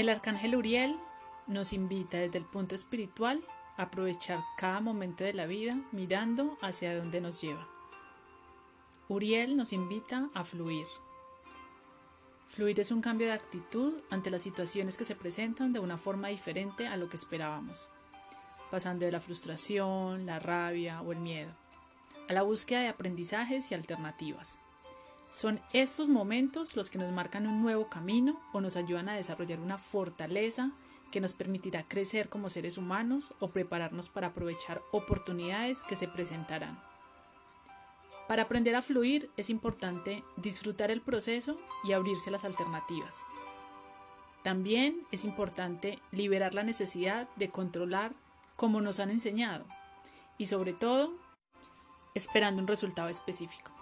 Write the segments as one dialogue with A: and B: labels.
A: El arcángel Uriel nos invita desde el punto espiritual a aprovechar cada momento de la vida mirando hacia donde nos lleva. Uriel nos invita a fluir. Fluir es un cambio de actitud ante las situaciones que se presentan de una forma diferente a lo que esperábamos, pasando de la frustración, la rabia o el miedo, a la búsqueda de aprendizajes y alternativas. Son estos momentos los que nos marcan un nuevo camino o nos ayudan a desarrollar una fortaleza que nos permitirá crecer como seres humanos o prepararnos para aprovechar oportunidades que se presentarán. Para aprender a fluir es importante disfrutar el proceso y abrirse las alternativas. También es importante liberar la necesidad de controlar como nos han enseñado y sobre todo esperando un resultado específico.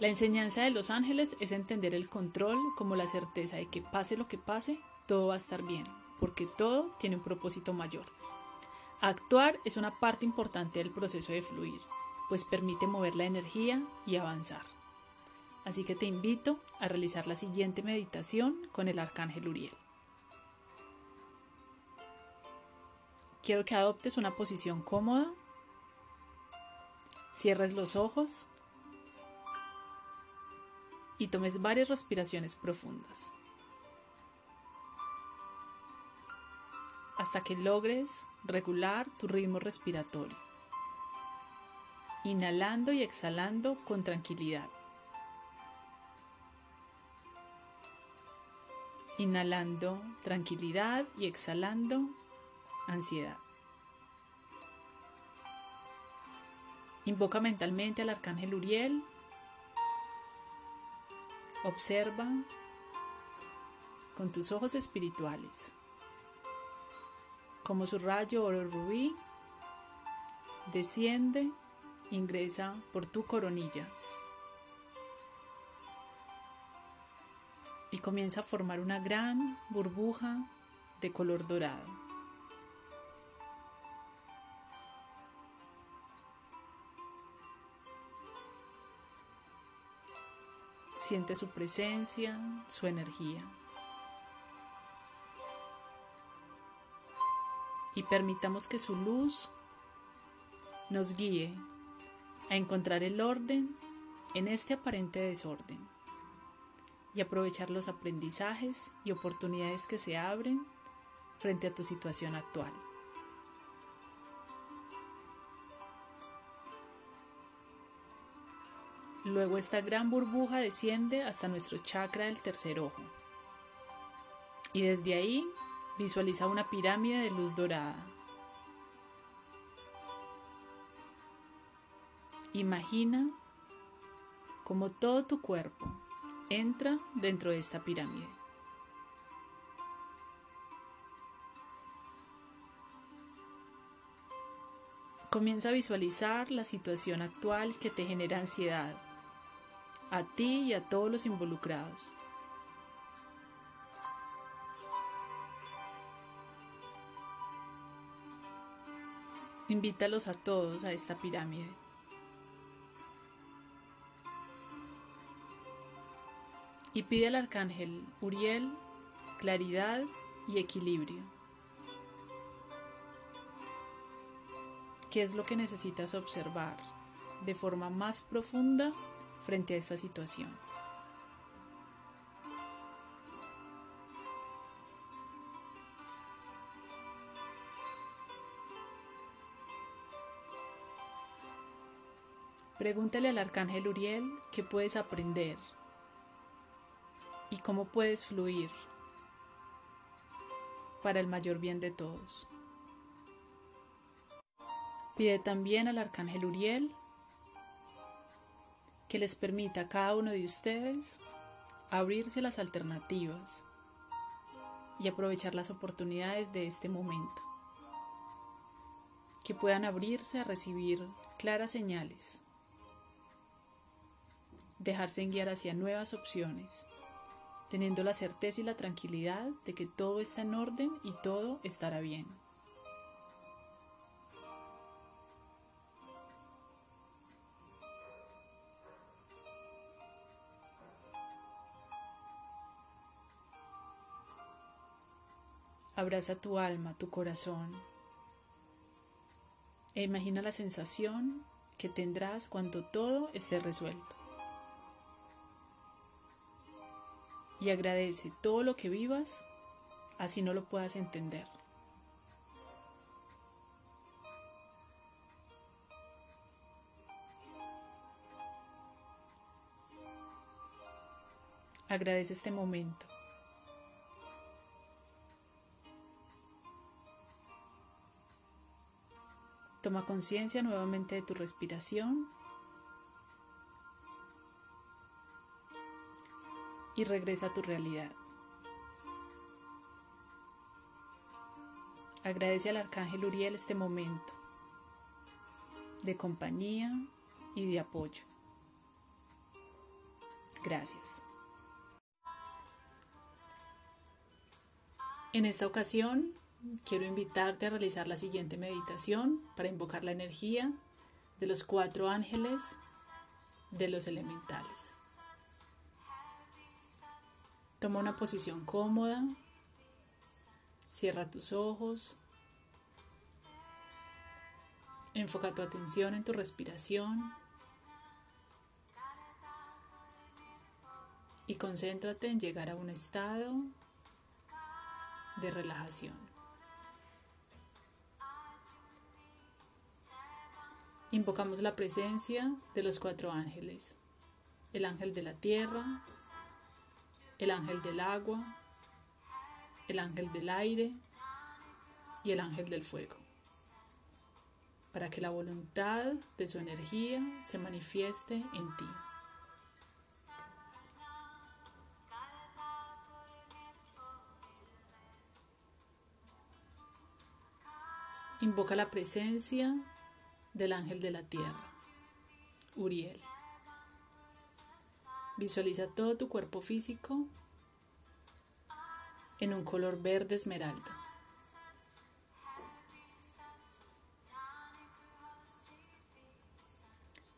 A: La enseñanza de los ángeles es entender el control como la certeza de que pase lo que pase, todo va a estar bien, porque todo tiene un propósito mayor. Actuar es una parte importante del proceso de fluir, pues permite mover la energía y avanzar. Así que te invito a realizar la siguiente meditación con el arcángel Uriel. Quiero que adoptes una posición cómoda, cierres los ojos y tomes varias respiraciones profundas. Hasta que logres regular tu ritmo respiratorio. Inhalando y exhalando con tranquilidad. Inhalando tranquilidad y exhalando ansiedad. Invoca mentalmente al arcángel Uriel Observa con tus ojos espirituales como su rayo oro rubí desciende, ingresa por tu coronilla y comienza a formar una gran burbuja de color dorado. Siente su presencia, su energía. Y permitamos que su luz nos guíe a encontrar el orden en este aparente desorden y aprovechar los aprendizajes y oportunidades que se abren frente a tu situación actual. Luego esta gran burbuja desciende hasta nuestro chakra del tercer ojo. Y desde ahí visualiza una pirámide de luz dorada. Imagina como todo tu cuerpo entra dentro de esta pirámide. Comienza a visualizar la situación actual que te genera ansiedad a ti y a todos los involucrados. Invítalos a todos a esta pirámide. Y pide al arcángel Uriel claridad y equilibrio. ¿Qué es lo que necesitas observar de forma más profunda frente a esta situación. Pregúntale al arcángel Uriel qué puedes aprender y cómo puedes fluir para el mayor bien de todos. Pide también al arcángel Uriel que les permita a cada uno de ustedes abrirse las alternativas y aprovechar las oportunidades de este momento. Que puedan abrirse a recibir claras señales, dejarse guiar hacia nuevas opciones, teniendo la certeza y la tranquilidad de que todo está en orden y todo estará bien. Abraza tu alma, tu corazón. E imagina la sensación que tendrás cuando todo esté resuelto. Y agradece todo lo que vivas, así no lo puedas entender. Agradece este momento. Toma conciencia nuevamente de tu respiración y regresa a tu realidad. Agradece al Arcángel Uriel este momento de compañía y de apoyo. Gracias. En esta ocasión quiero invitarte a realizar la siguiente meditación para invocar la energía de los cuatro ángeles de los elementales. Toma una posición cómoda, cierra tus ojos, enfoca tu atención en tu respiración y concéntrate en llegar a un estado de relajación. Invocamos la presencia de los cuatro ángeles, el ángel de la tierra, el ángel del agua, el ángel del aire y el ángel del fuego, para que la voluntad de su energía se manifieste en ti. Invoca la presencia del ángel de la tierra, Uriel. Visualiza todo tu cuerpo físico en un color verde esmeralda.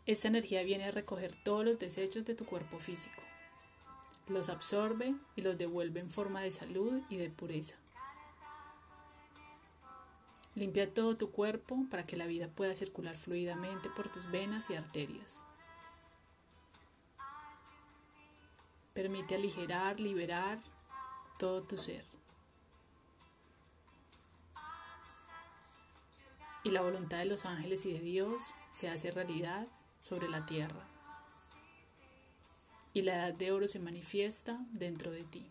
A: Esta energía viene a recoger todos los desechos de tu cuerpo físico, los absorbe y los devuelve en forma de salud y de pureza. Limpia todo tu cuerpo para que la vida pueda circular fluidamente por tus venas y arterias. Permite aligerar, liberar todo tu ser. Y la voluntad de los ángeles y de Dios se hace realidad sobre la tierra. Y la edad de oro se manifiesta dentro de ti.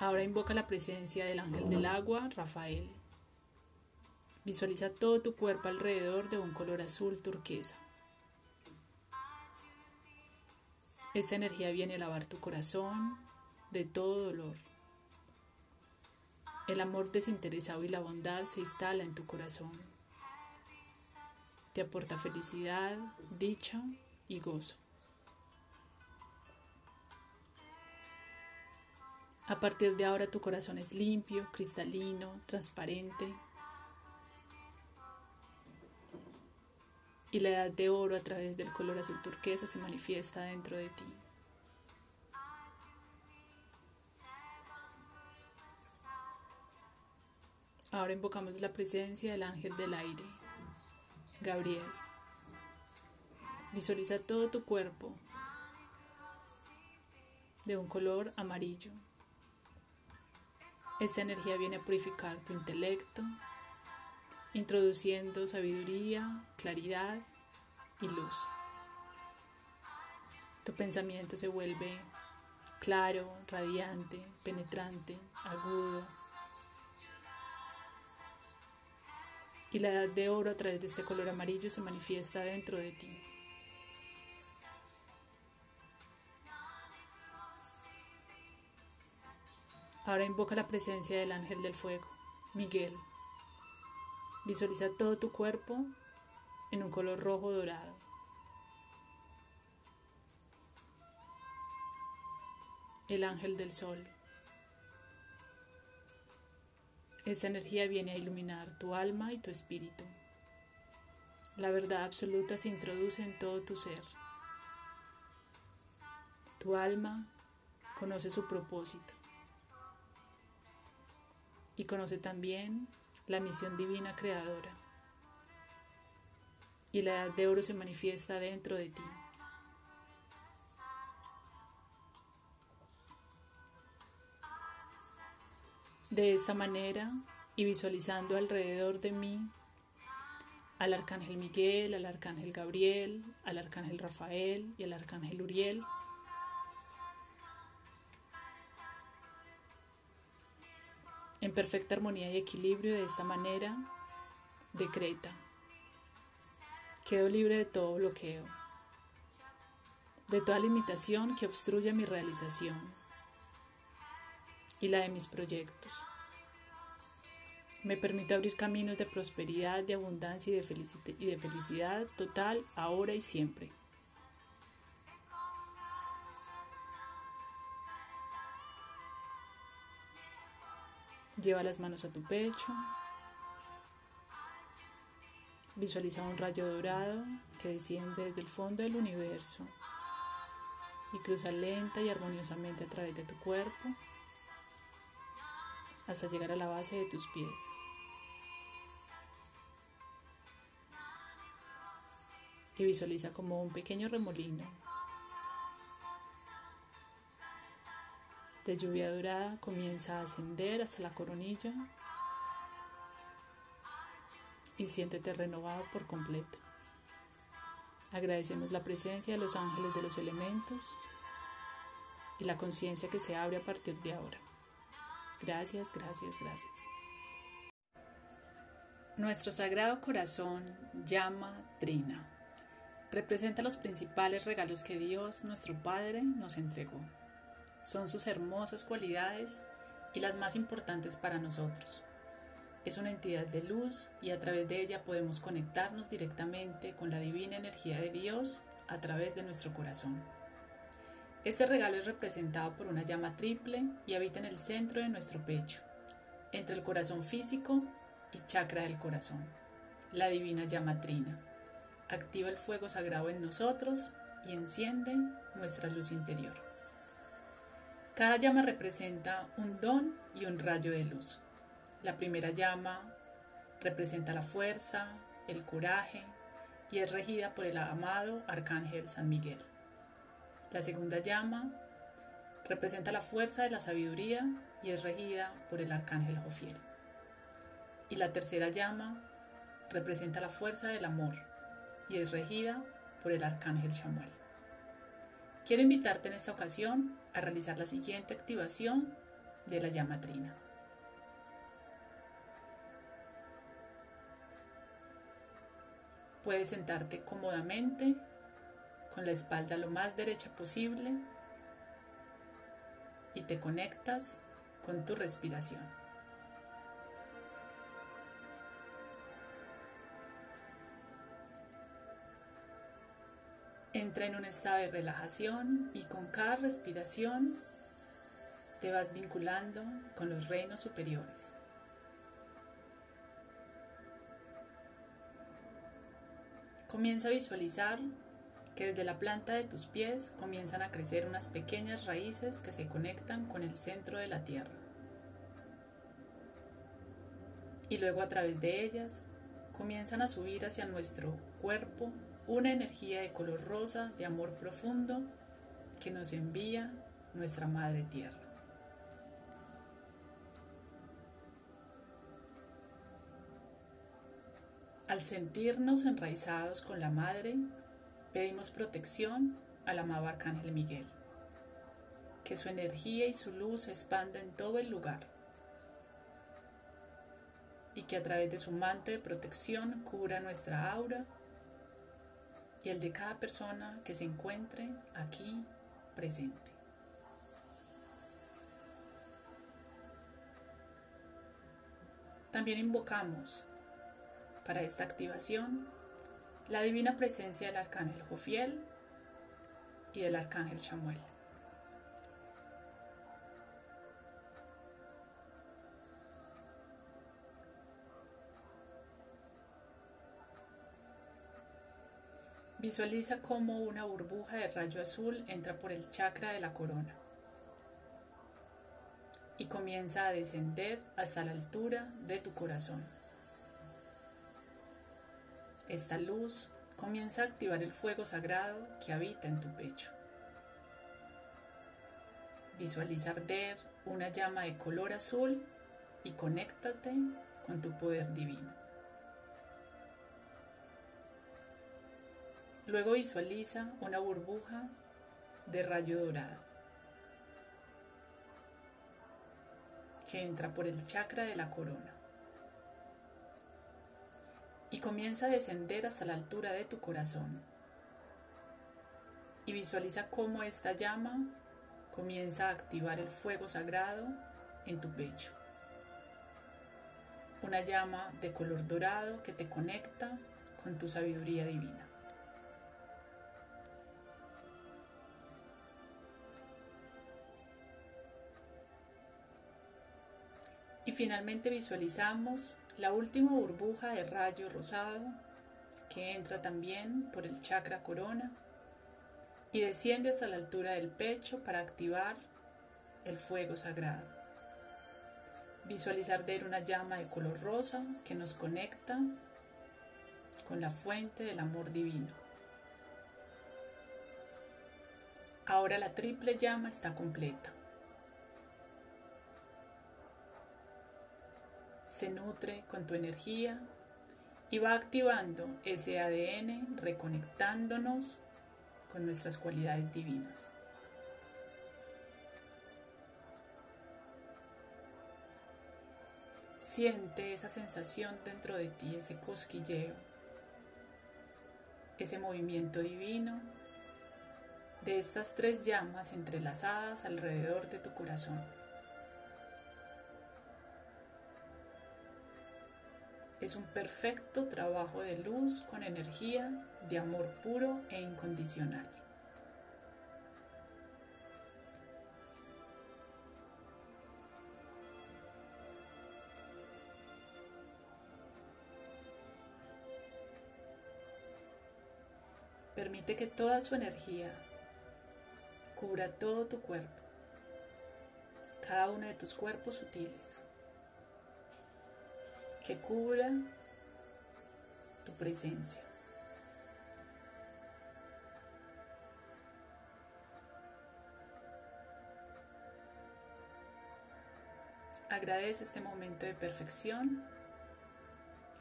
A: Ahora invoca la presencia del ángel del agua, Rafael. Visualiza todo tu cuerpo alrededor de un color azul turquesa. Esta energía viene a lavar tu corazón de todo dolor. El amor desinteresado y la bondad se instala en tu corazón. Te aporta felicidad, dicha y gozo. A partir de ahora tu corazón es limpio, cristalino, transparente. Y la edad de oro a través del color azul turquesa se manifiesta dentro de ti. Ahora invocamos la presencia del ángel del aire, Gabriel. Visualiza todo tu cuerpo de un color amarillo. Esta energía viene a purificar tu intelecto, introduciendo sabiduría, claridad y luz. Tu pensamiento se vuelve claro, radiante, penetrante, agudo. Y la edad de oro a través de este color amarillo se manifiesta dentro de ti. Ahora invoca la presencia del ángel del fuego, Miguel. Visualiza todo tu cuerpo en un color rojo dorado. El ángel del sol. Esta energía viene a iluminar tu alma y tu espíritu. La verdad absoluta se introduce en todo tu ser. Tu alma conoce su propósito y conoce también la misión divina creadora. Y la edad de oro se manifiesta dentro de ti. De esta manera, y visualizando alrededor de mí al arcángel Miguel, al arcángel Gabriel, al arcángel Rafael y al arcángel Uriel, en perfecta armonía y equilibrio de esta manera, decreta. Quedo libre de todo bloqueo, de toda limitación que obstruya mi realización y la de mis proyectos. Me permito abrir caminos de prosperidad, de abundancia y de, y de felicidad total ahora y siempre. Lleva las manos a tu pecho. Visualiza un rayo dorado que desciende desde el fondo del universo y cruza lenta y armoniosamente a través de tu cuerpo hasta llegar a la base de tus pies. Y visualiza como un pequeño remolino de lluvia dorada comienza a ascender hasta la coronilla y siéntete renovado por completo. Agradecemos la presencia de los ángeles de los elementos y la conciencia que se abre a partir de ahora. Gracias, gracias, gracias. Nuestro Sagrado Corazón llama Trina. Representa los principales regalos que Dios, nuestro Padre, nos entregó son sus hermosas cualidades y las más importantes para nosotros. Es una entidad de luz y a través de ella podemos conectarnos directamente con la divina energía de Dios a través de nuestro corazón. Este regalo es representado por una llama triple y habita en el centro de nuestro pecho, entre el corazón físico y chakra del corazón, la divina llama trina. Activa el fuego sagrado en nosotros y enciende nuestra luz interior. Cada llama representa un don y un rayo de luz. La primera llama representa la fuerza, el coraje y es regida por el amado Arcángel San Miguel. La segunda llama representa la fuerza de la sabiduría y es regida por el Arcángel Jofiel. Y la tercera llama representa la fuerza del amor y es regida por el Arcángel Chamuel. Quiero invitarte en esta ocasión a realizar la siguiente activación de la llama trina. Puedes sentarte cómodamente con la espalda lo más derecha posible y te conectas con tu respiración. Entra en un estado de relajación y con cada respiración te vas vinculando con los reinos superiores. Comienza a visualizar que desde la planta de tus pies comienzan a crecer unas pequeñas raíces que se conectan con el centro de la tierra. Y luego a través de ellas comienzan a subir hacia nuestro cuerpo una energía de color rosa de amor profundo que nos envía nuestra Madre Tierra. Al sentirnos enraizados con la Madre, pedimos protección al amado Arcángel Miguel, que su energía y su luz se expanda en todo el lugar y que a través de su manto de protección cubra nuestra aura y el de cada persona que se encuentre aquí presente. También invocamos para esta activación la divina presencia del arcángel Jofiel y del arcángel Chamuel. Visualiza cómo una burbuja de rayo azul entra por el chakra de la corona y comienza a descender hasta la altura de tu corazón. Esta luz comienza a activar el fuego sagrado que habita en tu pecho. Visualiza arder una llama de color azul y conéctate con tu poder divino. Luego visualiza una burbuja de rayo dorado que entra por el chakra de la corona y comienza a descender hasta la altura de tu corazón. Y visualiza cómo esta llama comienza a activar el fuego sagrado en tu pecho. Una llama de color dorado que te conecta con tu sabiduría divina. Y finalmente visualizamos la última burbuja de rayo rosado que entra también por el chakra corona y desciende hasta la altura del pecho para activar el fuego sagrado. Visualizar de una llama de color rosa que nos conecta con la fuente del amor divino. Ahora la triple llama está completa. Se nutre con tu energía y va activando ese ADN, reconectándonos con nuestras cualidades divinas. Siente esa sensación dentro de ti, ese cosquilleo, ese movimiento divino de estas tres llamas entrelazadas alrededor de tu corazón. Es un perfecto trabajo de luz con energía de amor puro e incondicional. Permite que toda su energía cubra todo tu cuerpo, cada uno de tus cuerpos sutiles que cubra tu presencia. Agradece este momento de perfección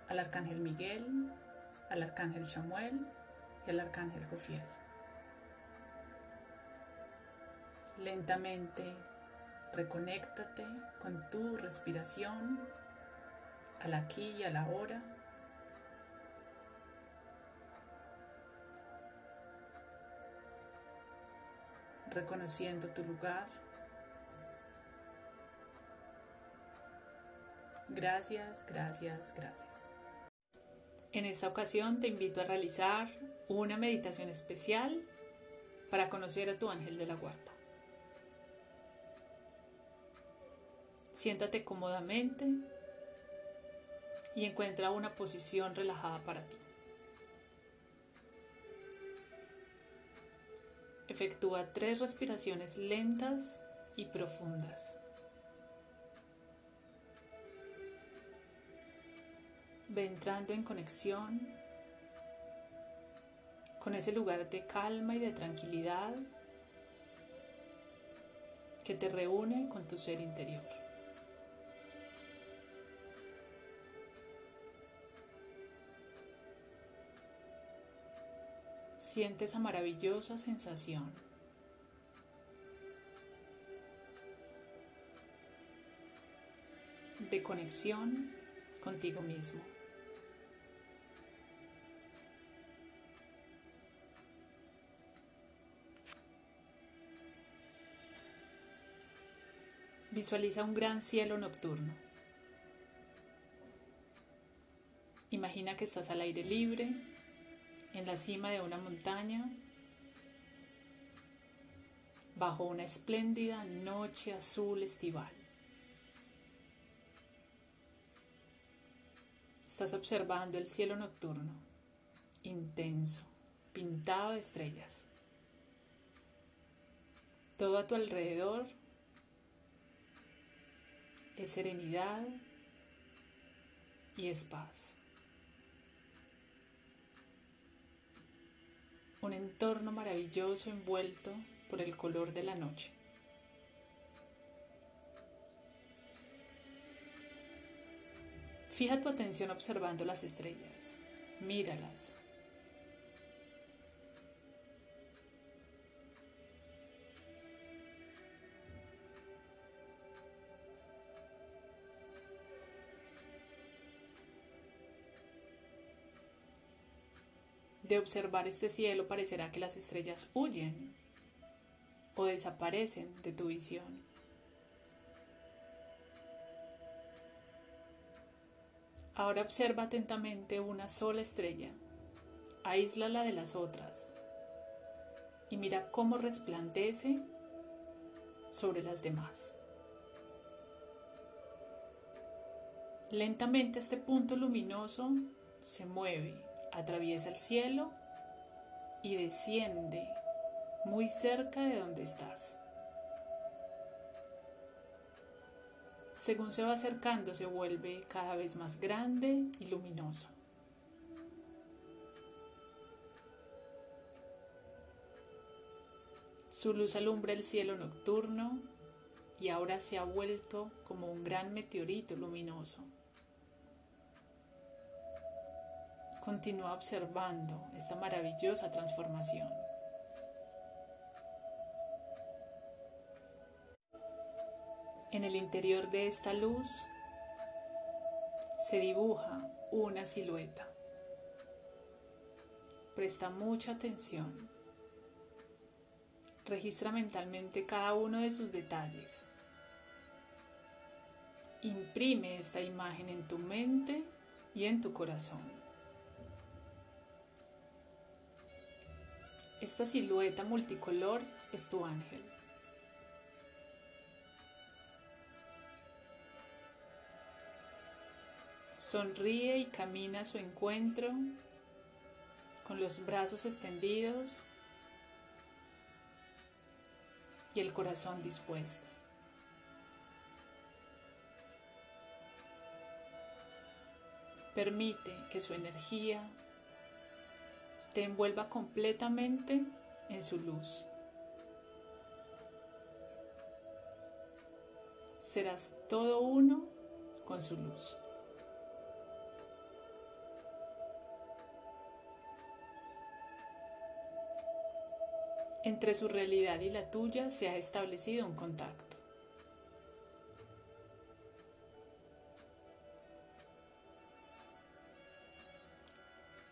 A: al Arcángel Miguel, al Arcángel Samuel y al Arcángel Jofiel. Lentamente reconéctate con tu respiración al aquí y a la hora. Reconociendo tu lugar. Gracias, gracias, gracias. En esta ocasión te invito a realizar una meditación especial para conocer a tu ángel de la guarda. Siéntate cómodamente y encuentra una posición relajada para ti. Efectúa tres respiraciones lentas y profundas. Ve entrando en conexión con ese lugar de calma y de tranquilidad que te reúne con tu ser interior. Siente esa maravillosa sensación. de conexión contigo mismo. Visualiza un gran cielo nocturno. Imagina que estás al aire libre en la cima de una montaña, bajo una espléndida noche azul estival. Estás observando el cielo nocturno, intenso, pintado de estrellas. Todo a tu alrededor es serenidad y es paz. Un entorno maravilloso envuelto por el color de la noche. Fija tu atención observando las estrellas. Míralas. De observar este cielo parecerá que las estrellas huyen o desaparecen de tu visión. Ahora observa atentamente una sola estrella, aíslala de las otras y mira cómo resplandece sobre las demás. Lentamente este punto luminoso se mueve atraviesa el cielo y desciende muy cerca de donde estás. Según se va acercando se vuelve cada vez más grande y luminoso. Su luz alumbra el cielo nocturno y ahora se ha vuelto como un gran meteorito luminoso. Continúa observando esta maravillosa transformación. En el interior de esta luz se dibuja una silueta. Presta mucha atención. Registra mentalmente cada uno de sus detalles. Imprime esta imagen en tu mente y en tu corazón. Esta silueta multicolor es tu ángel. Sonríe y camina a su encuentro con los brazos extendidos y el corazón dispuesto. Permite que su energía te envuelva completamente en su luz. Serás todo uno con su luz. Entre su realidad y la tuya se ha establecido un contacto.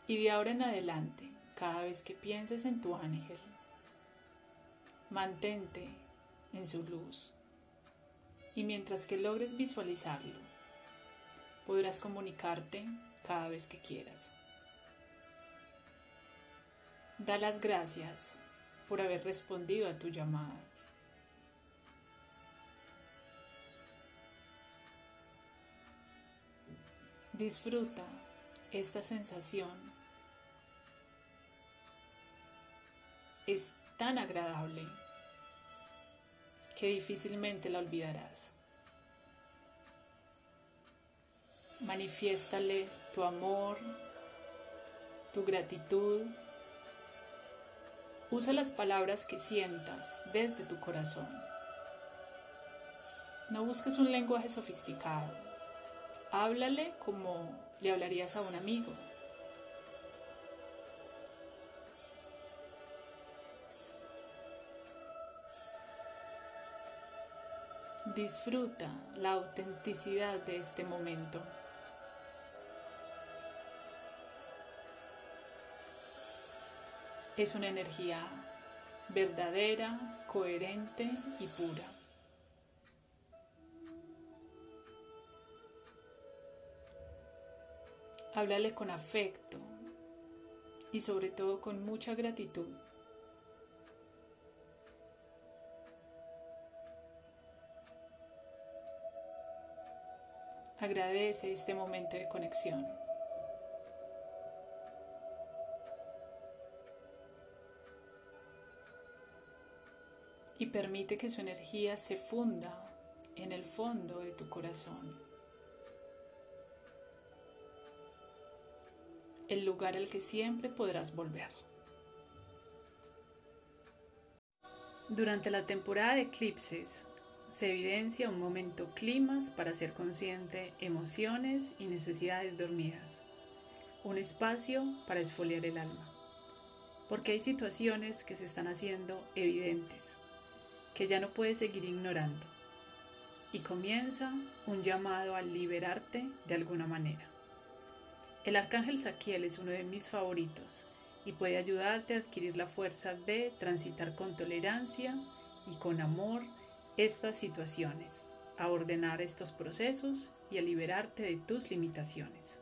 A: Y de ahora en adelante, cada vez que pienses en tu ángel, mantente en su luz. Y mientras que logres visualizarlo, podrás comunicarte cada vez que quieras. Da las gracias por haber respondido a tu llamada. Disfruta esta sensación es tan agradable que difícilmente la olvidarás. Manifiéstale tu amor, tu gratitud. Usa las palabras que sientas desde tu corazón. No busques un lenguaje sofisticado. Háblale como le hablarías a un amigo. Disfruta la autenticidad de este momento. Es una energía verdadera, coherente y pura. Háblale con afecto y sobre todo con mucha gratitud. Agradece este momento de conexión. Y permite que su energía se funda en el fondo de tu corazón, el lugar al que siempre podrás volver. Durante la temporada de eclipses se evidencia un momento climas para ser consciente emociones y necesidades dormidas, un espacio para esfoliar el alma, porque hay situaciones que se están haciendo evidentes, que ya no puedes seguir ignorando, y comienza un llamado a liberarte de alguna manera. El arcángel Saquiel es uno de mis favoritos y puede ayudarte a adquirir la fuerza de transitar con tolerancia y con amor estas situaciones, a ordenar estos procesos y a liberarte de tus limitaciones.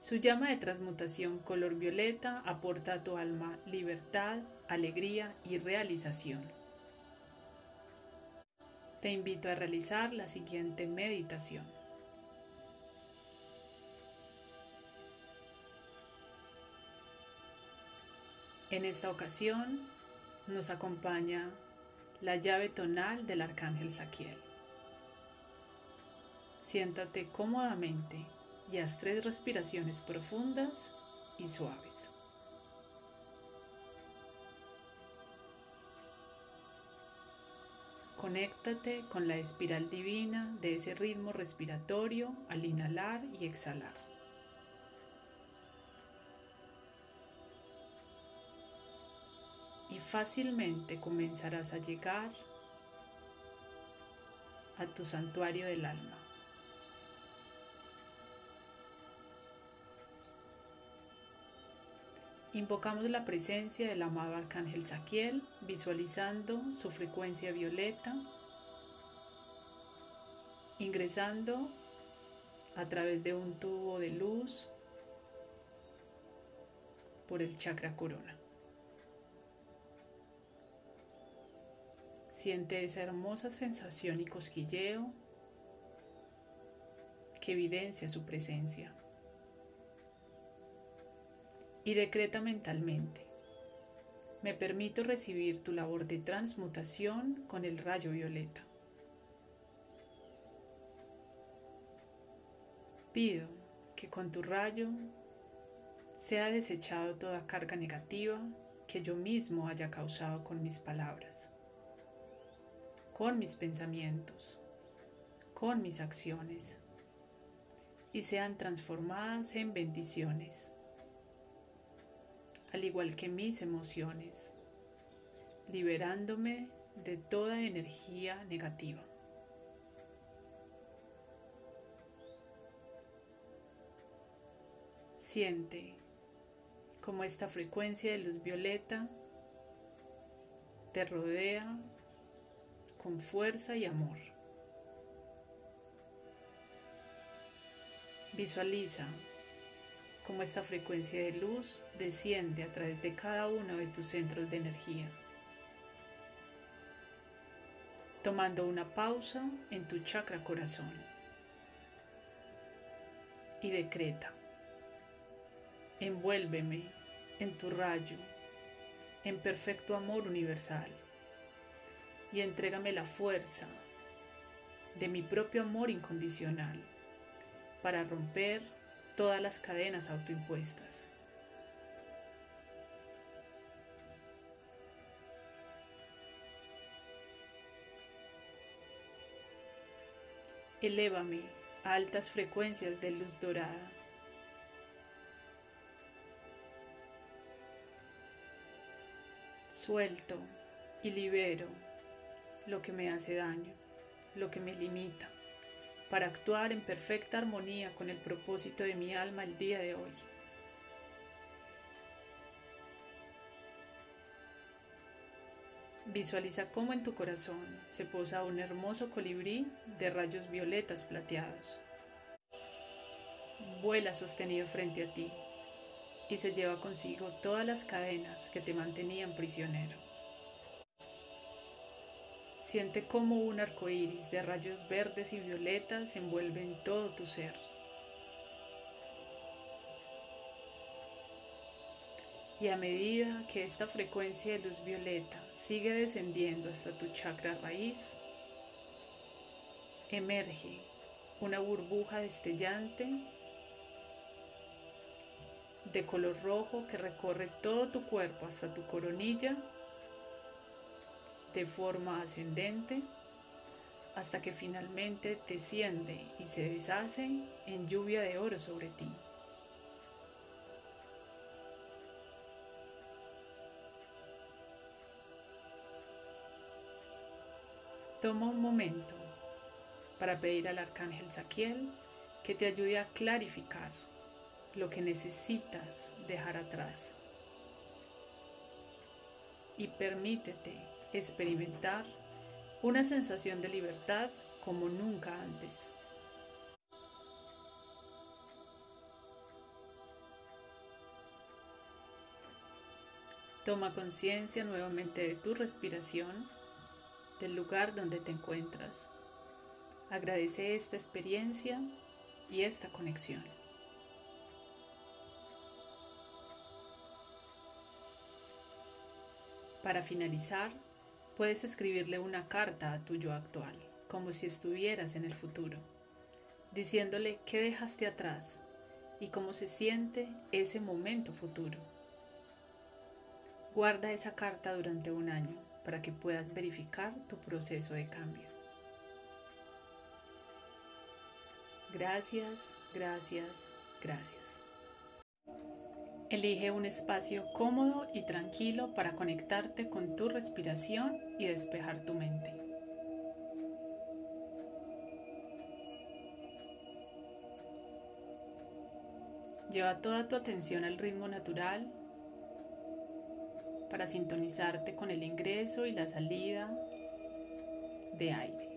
A: Su llama de transmutación color violeta aporta a tu alma libertad, alegría y realización. Te invito a realizar la siguiente meditación. En esta ocasión nos acompaña la llave tonal del arcángel Saquiel. Siéntate cómodamente y haz tres respiraciones profundas y suaves. Conéctate con la espiral divina de ese ritmo respiratorio al inhalar y exhalar. Fácilmente comenzarás a llegar a tu santuario del alma. Invocamos la presencia del amado Arcángel Saquiel, visualizando su frecuencia violeta, ingresando a través de un tubo de luz por el chakra corona. Siente esa hermosa sensación y cosquilleo que evidencia su presencia. Y decreta mentalmente, me permito recibir tu labor de transmutación con el rayo violeta. Pido que con tu rayo sea desechado toda carga negativa que yo mismo haya causado con mis palabras con mis pensamientos, con mis acciones, y sean transformadas en bendiciones, al igual que mis emociones, liberándome de toda energía negativa. Siente como esta frecuencia de luz violeta te rodea con fuerza y amor. Visualiza cómo esta frecuencia de luz desciende a través de cada uno de tus centros de energía, tomando una pausa en tu chakra corazón y decreta, envuélveme en tu rayo, en perfecto amor universal y entrégame la fuerza de mi propio amor incondicional para romper todas las cadenas autoimpuestas. Elévame a altas frecuencias de luz dorada. Suelto y libero lo que me hace daño, lo que me limita, para actuar en perfecta armonía con el propósito de mi alma el día de hoy. Visualiza cómo en tu corazón se posa un hermoso colibrí de rayos violetas plateados. Vuela sostenido frente a ti y se lleva consigo todas las cadenas que te mantenían prisionero. Siente como un arco iris de rayos verdes y violetas envuelve en todo tu ser. Y a medida que esta frecuencia de luz violeta sigue descendiendo hasta tu chakra raíz, emerge una burbuja destellante de color rojo que recorre todo tu cuerpo hasta tu coronilla de forma ascendente hasta que finalmente desciende y se deshace en lluvia de oro sobre ti. Toma un momento para pedir al arcángel Saquiel que te ayude a clarificar lo que necesitas dejar atrás. Y permítete experimentar una sensación de libertad como nunca antes. Toma conciencia nuevamente de tu respiración, del lugar donde te encuentras. Agradece esta experiencia y esta conexión. Para finalizar, puedes escribirle una carta a tu yo actual, como si estuvieras en el futuro, diciéndole qué dejaste atrás y cómo se siente ese momento futuro. Guarda esa carta durante un año para que puedas verificar tu proceso de cambio. Gracias, gracias, gracias. Elige un espacio cómodo y tranquilo para conectarte con tu respiración y despejar tu mente. Lleva toda tu atención al ritmo natural para sintonizarte con el ingreso y la salida de aire.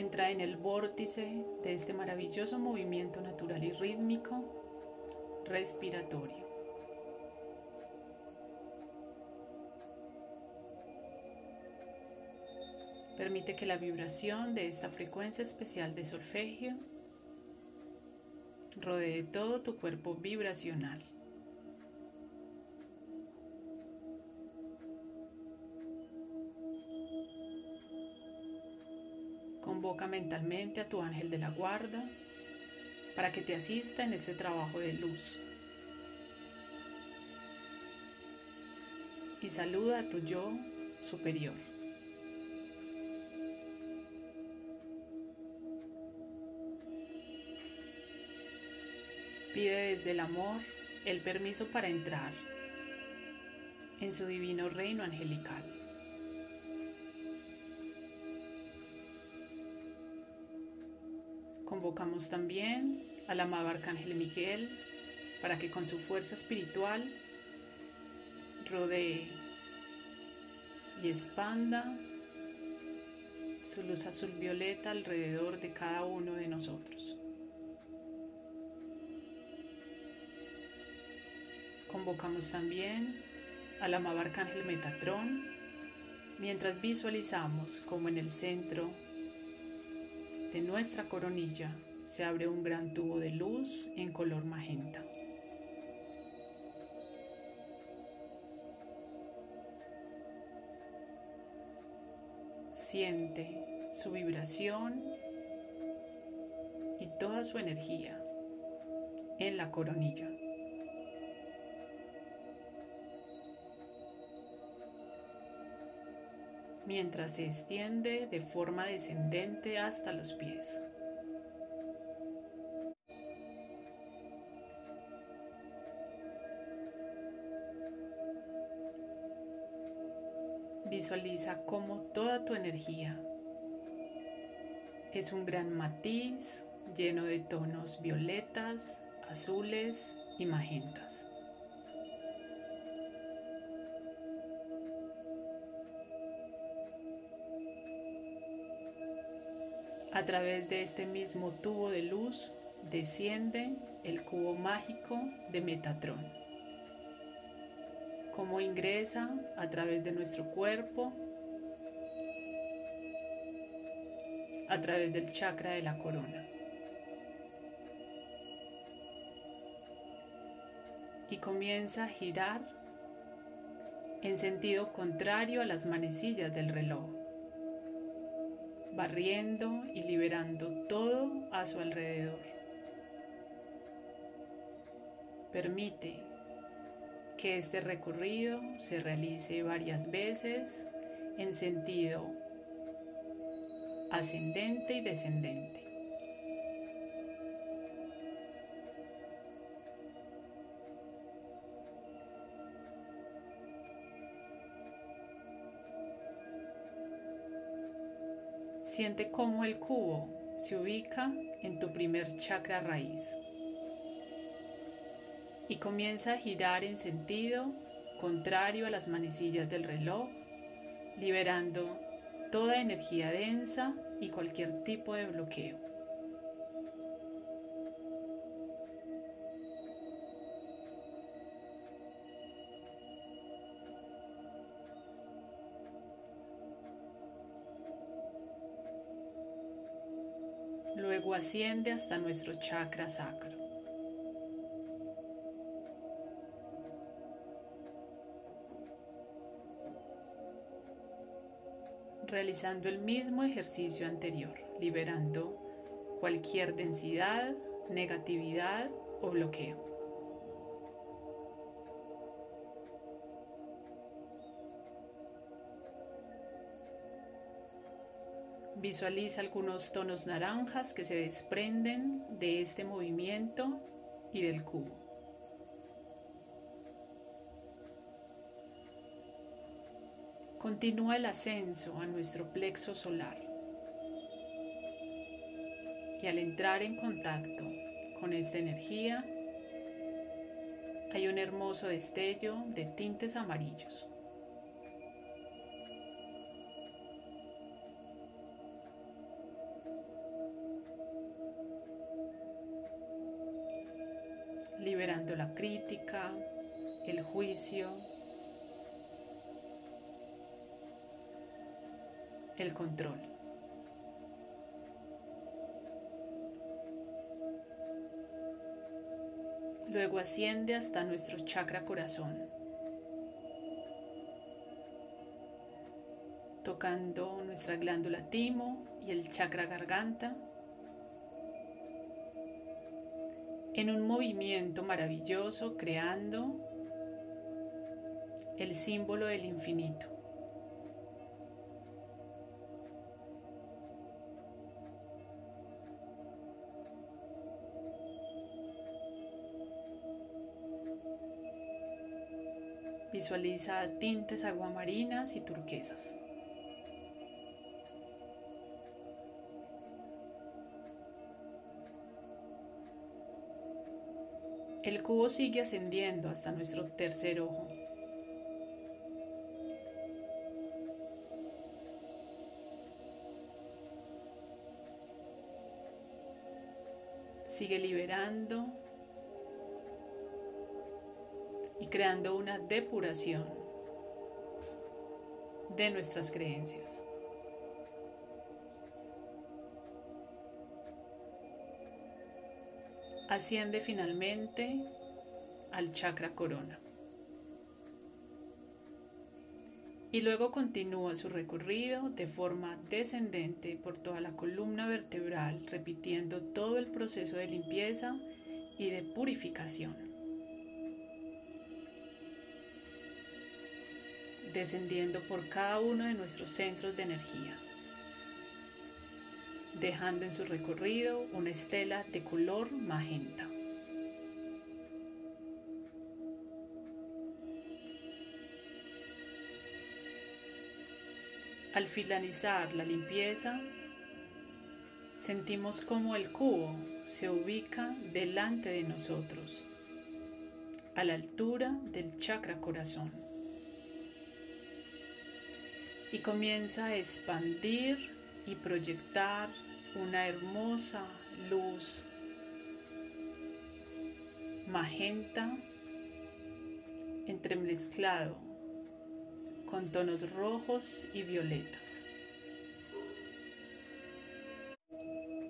A: Entra en el vórtice de este maravilloso movimiento natural y rítmico respiratorio. Permite que la vibración de esta frecuencia especial de solfegio rodee todo tu cuerpo vibracional. Convoca mentalmente a tu ángel de la guarda para que te asista en este trabajo de luz. Y saluda a tu yo superior. Pide desde el amor el permiso para entrar en su divino reino angelical. Convocamos también al amado Arcángel Miguel para que con su fuerza espiritual rodee y expanda su luz azul violeta alrededor de cada uno de nosotros. Convocamos también al amado Arcángel Metatrón mientras visualizamos como en el centro de nuestra coronilla se abre un gran tubo de luz en color magenta. Siente su vibración y toda su energía en la coronilla. Mientras se extiende de forma descendente hasta los pies. Visualiza cómo toda tu energía es un gran matiz lleno de tonos violetas, azules y magentas. A través de este mismo tubo de luz desciende el cubo mágico de Metatron. Cómo ingresa a través de nuestro cuerpo, a través del chakra de la corona. y comienza a girar en sentido contrario a las manecillas del reloj, barriendo y liberando todo a su alrededor. Permite que este recorrido se realice varias veces en sentido ascendente y descendente. Siente cómo el cubo se ubica en tu primer chakra raíz y comienza a girar en sentido contrario a las manecillas del reloj, liberando toda energía densa y cualquier tipo de bloqueo. Asciende hasta nuestro chakra sacro. realizando el mismo ejercicio anterior, liberando cualquier densidad, negatividad o bloqueo. Visualiza algunos tonos naranjas que se desprenden de este movimiento y del cubo. Continúa el ascenso a nuestro plexo solar. Y al entrar en contacto con esta energía, hay un hermoso destello de tintes amarillos. La crítica, el juicio, el control. Luego asciende hasta nuestro chakra corazón, tocando nuestra glándula timo y el chakra garganta en un movimiento maravilloso creando el símbolo del infinito. Visualiza tintes aguamarinas y turquesas. El cubo sigue ascendiendo hasta nuestro tercer ojo. Sigue liberando y creando una depuración de nuestras creencias. Asciende finalmente al chakra corona. Y luego continúa su recorrido de forma descendente por toda la columna vertebral, repitiendo todo el proceso de limpieza y de purificación. descendiendo por cada uno de nuestros centros de energía, dejando en su recorrido una estela de color magenta. Al finalizar la limpieza, sentimos como el cubo se ubica delante de nosotros, a la altura del chakra corazón y comienza a expandir y proyectar una hermosa luz magenta entremezclado con tonos rojos y violetas.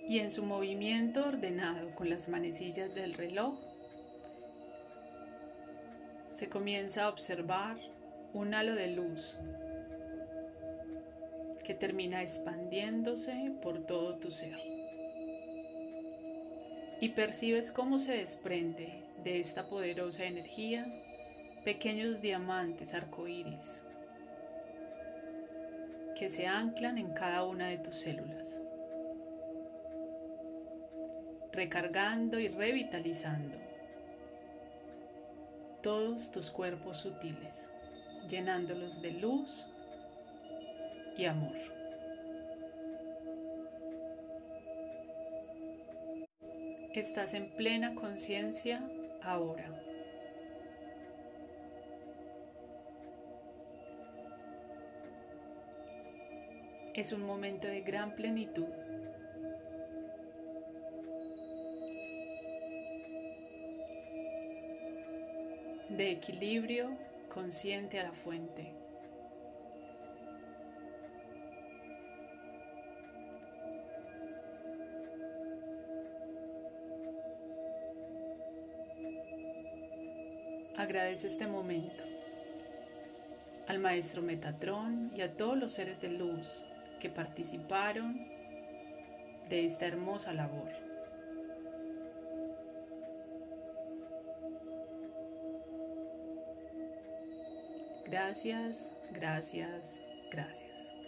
A: Y en su movimiento ordenado con las manecillas del reloj, se comienza a observar un halo de luz que termina expandiéndose por todo tu ser. Y percibes cómo se desprende de esta poderosa energía pequeños diamantes arcoíris que se anclan en cada una de tus células, recargando y revitalizando todos tus cuerpos sutiles, llenándolos de luz amor. Estás en plena conciencia ahora. Es un momento de gran plenitud. De equilibrio consciente a la fuente. Agradece este momento al maestro Metatrón y a todos los seres de luz que participaron de esta hermosa labor. Gracias, gracias, gracias.